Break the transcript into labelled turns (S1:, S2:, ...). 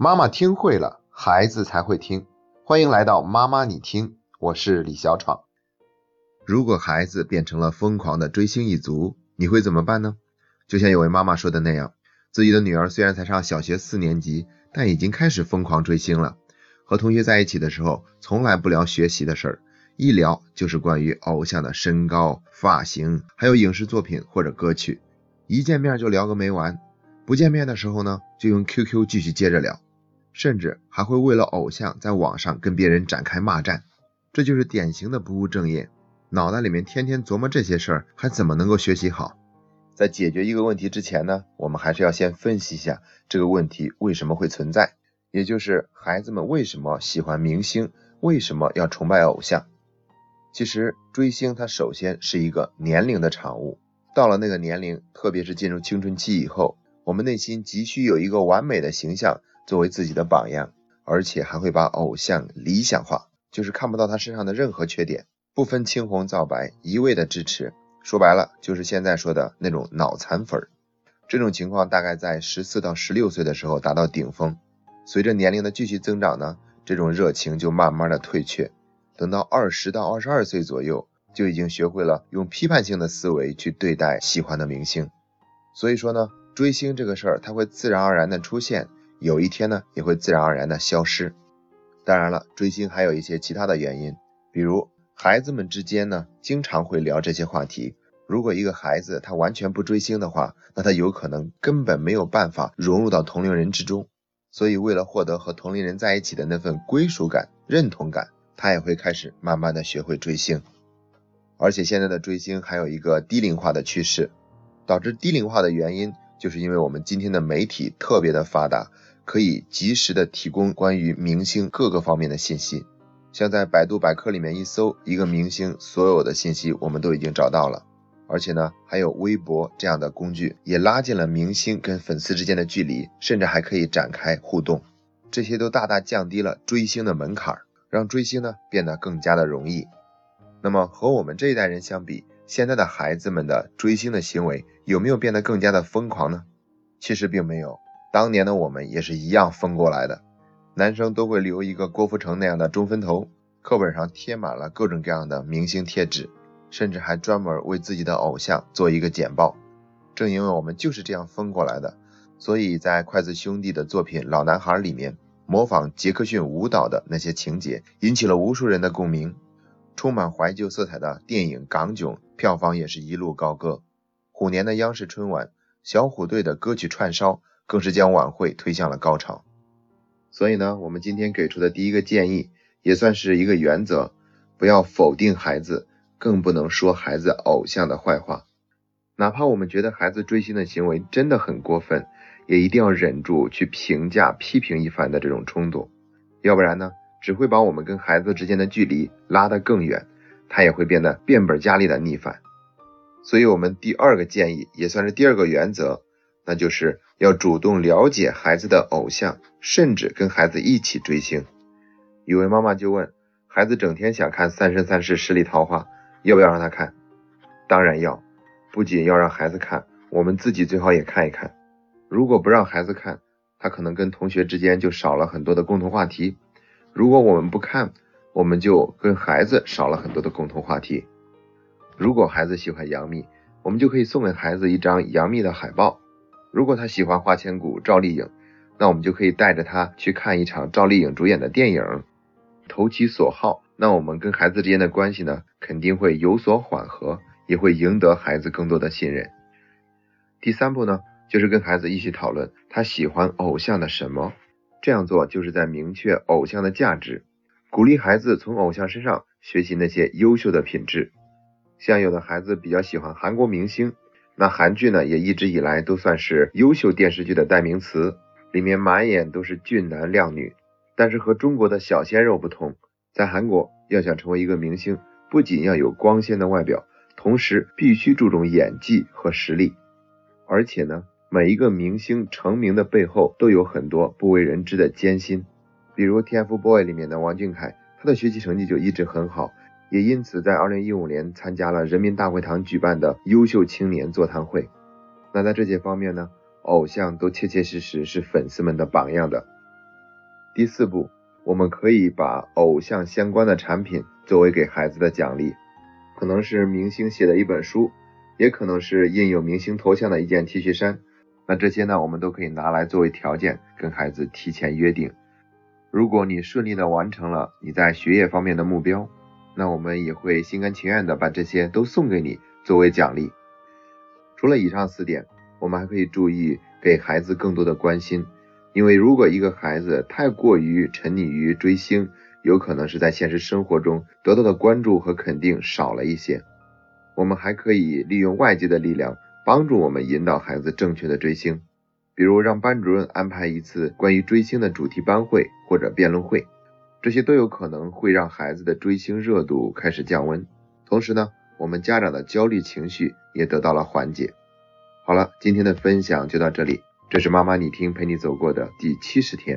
S1: 妈妈听会了，孩子才会听。欢迎来到妈妈你听，我是李小闯。如果孩子变成了疯狂的追星一族，你会怎么办呢？就像有位妈妈说的那样，自己的女儿虽然才上小学四年级，但已经开始疯狂追星了。和同学在一起的时候，从来不聊学习的事儿，一聊就是关于偶像的身高、发型，还有影视作品或者歌曲。一见面就聊个没完，不见面的时候呢，就用 QQ 继续接着聊，甚至还会为了偶像在网上跟别人展开骂战。这就是典型的不务正业，脑袋里面天天琢磨这些事儿，还怎么能够学习好？在解决一个问题之前呢，我们还是要先分析一下这个问题为什么会存在，也就是孩子们为什么喜欢明星，为什么要崇拜偶像？其实追星它首先是一个年龄的产物。到了那个年龄，特别是进入青春期以后，我们内心急需有一个完美的形象作为自己的榜样，而且还会把偶像理想化，就是看不到他身上的任何缺点，不分青红皂白，一味的支持。说白了，就是现在说的那种脑残粉儿。这种情况大概在十四到十六岁的时候达到顶峰，随着年龄的继续增长呢，这种热情就慢慢的退却，等到二十到二十二岁左右。就已经学会了用批判性的思维去对待喜欢的明星，所以说呢，追星这个事儿它会自然而然的出现，有一天呢也会自然而然的消失。当然了，追星还有一些其他的原因，比如孩子们之间呢经常会聊这些话题。如果一个孩子他完全不追星的话，那他有可能根本没有办法融入到同龄人之中。所以为了获得和同龄人在一起的那份归属感、认同感，他也会开始慢慢的学会追星。而且现在的追星还有一个低龄化的趋势，导致低龄化的原因，就是因为我们今天的媒体特别的发达，可以及时的提供关于明星各个方面的信息。像在百度百科里面一搜一个明星，所有的信息我们都已经找到了。而且呢，还有微博这样的工具，也拉近了明星跟粉丝之间的距离，甚至还可以展开互动。这些都大大降低了追星的门槛，让追星呢变得更加的容易。那么和我们这一代人相比，现在的孩子们的追星的行为有没有变得更加的疯狂呢？其实并没有，当年的我们也是一样疯过来的。男生都会留一个郭富城那样的中分头，课本上贴满了各种各样的明星贴纸，甚至还专门为自己的偶像做一个简报。正因为我们就是这样疯过来的，所以在筷子兄弟的作品《老男孩》里面，模仿杰克逊舞蹈的那些情节，引起了无数人的共鸣。充满怀旧色彩的电影《港囧》票房也是一路高歌。虎年的央视春晚，小虎队的歌曲串烧更是将晚会推向了高潮。所以呢，我们今天给出的第一个建议，也算是一个原则：不要否定孩子，更不能说孩子偶像的坏话。哪怕我们觉得孩子追星的行为真的很过分，也一定要忍住去评价、批评一番的这种冲动，要不然呢？只会把我们跟孩子之间的距离拉得更远，他也会变得变本加厉的逆反。所以，我们第二个建议也算是第二个原则，那就是要主动了解孩子的偶像，甚至跟孩子一起追星。有位妈妈就问，孩子整天想看《三生三世十里桃花》，要不要让他看？当然要，不仅要让孩子看，我们自己最好也看一看。如果不让孩子看，他可能跟同学之间就少了很多的共同话题。如果我们不看，我们就跟孩子少了很多的共同话题。如果孩子喜欢杨幂，我们就可以送给孩子一张杨幂的海报；如果他喜欢花千骨赵丽颖，那我们就可以带着他去看一场赵丽颖主演的电影，投其所好。那我们跟孩子之间的关系呢，肯定会有所缓和，也会赢得孩子更多的信任。第三步呢，就是跟孩子一起讨论他喜欢偶像的什么。这样做就是在明确偶像的价值，鼓励孩子从偶像身上学习那些优秀的品质。像有的孩子比较喜欢韩国明星，那韩剧呢也一直以来都算是优秀电视剧的代名词，里面满眼都是俊男靓女。但是和中国的小鲜肉不同，在韩国要想成为一个明星，不仅要有光鲜的外表，同时必须注重演技和实力，而且呢。每一个明星成名的背后都有很多不为人知的艰辛，比如 TFBOYS 里面的王俊凯，他的学习成绩就一直很好，也因此在2015年参加了人民大会堂举办的优秀青年座谈会。那在这些方面呢，偶像都切切实实是粉丝们的榜样的。第四步，我们可以把偶像相关的产品作为给孩子的奖励，可能是明星写的一本书，也可能是印有明星头像的一件 T 恤衫。那这些呢，我们都可以拿来作为条件，跟孩子提前约定。如果你顺利的完成了你在学业方面的目标，那我们也会心甘情愿的把这些都送给你作为奖励。除了以上四点，我们还可以注意给孩子更多的关心，因为如果一个孩子太过于沉溺于追星，有可能是在现实生活中得到的关注和肯定少了一些。我们还可以利用外界的力量。帮助我们引导孩子正确的追星，比如让班主任安排一次关于追星的主题班会或者辩论会，这些都有可能会让孩子的追星热度开始降温。同时呢，我们家长的焦虑情绪也得到了缓解。好了，今天的分享就到这里，这是妈妈你听陪你走过的第七十天。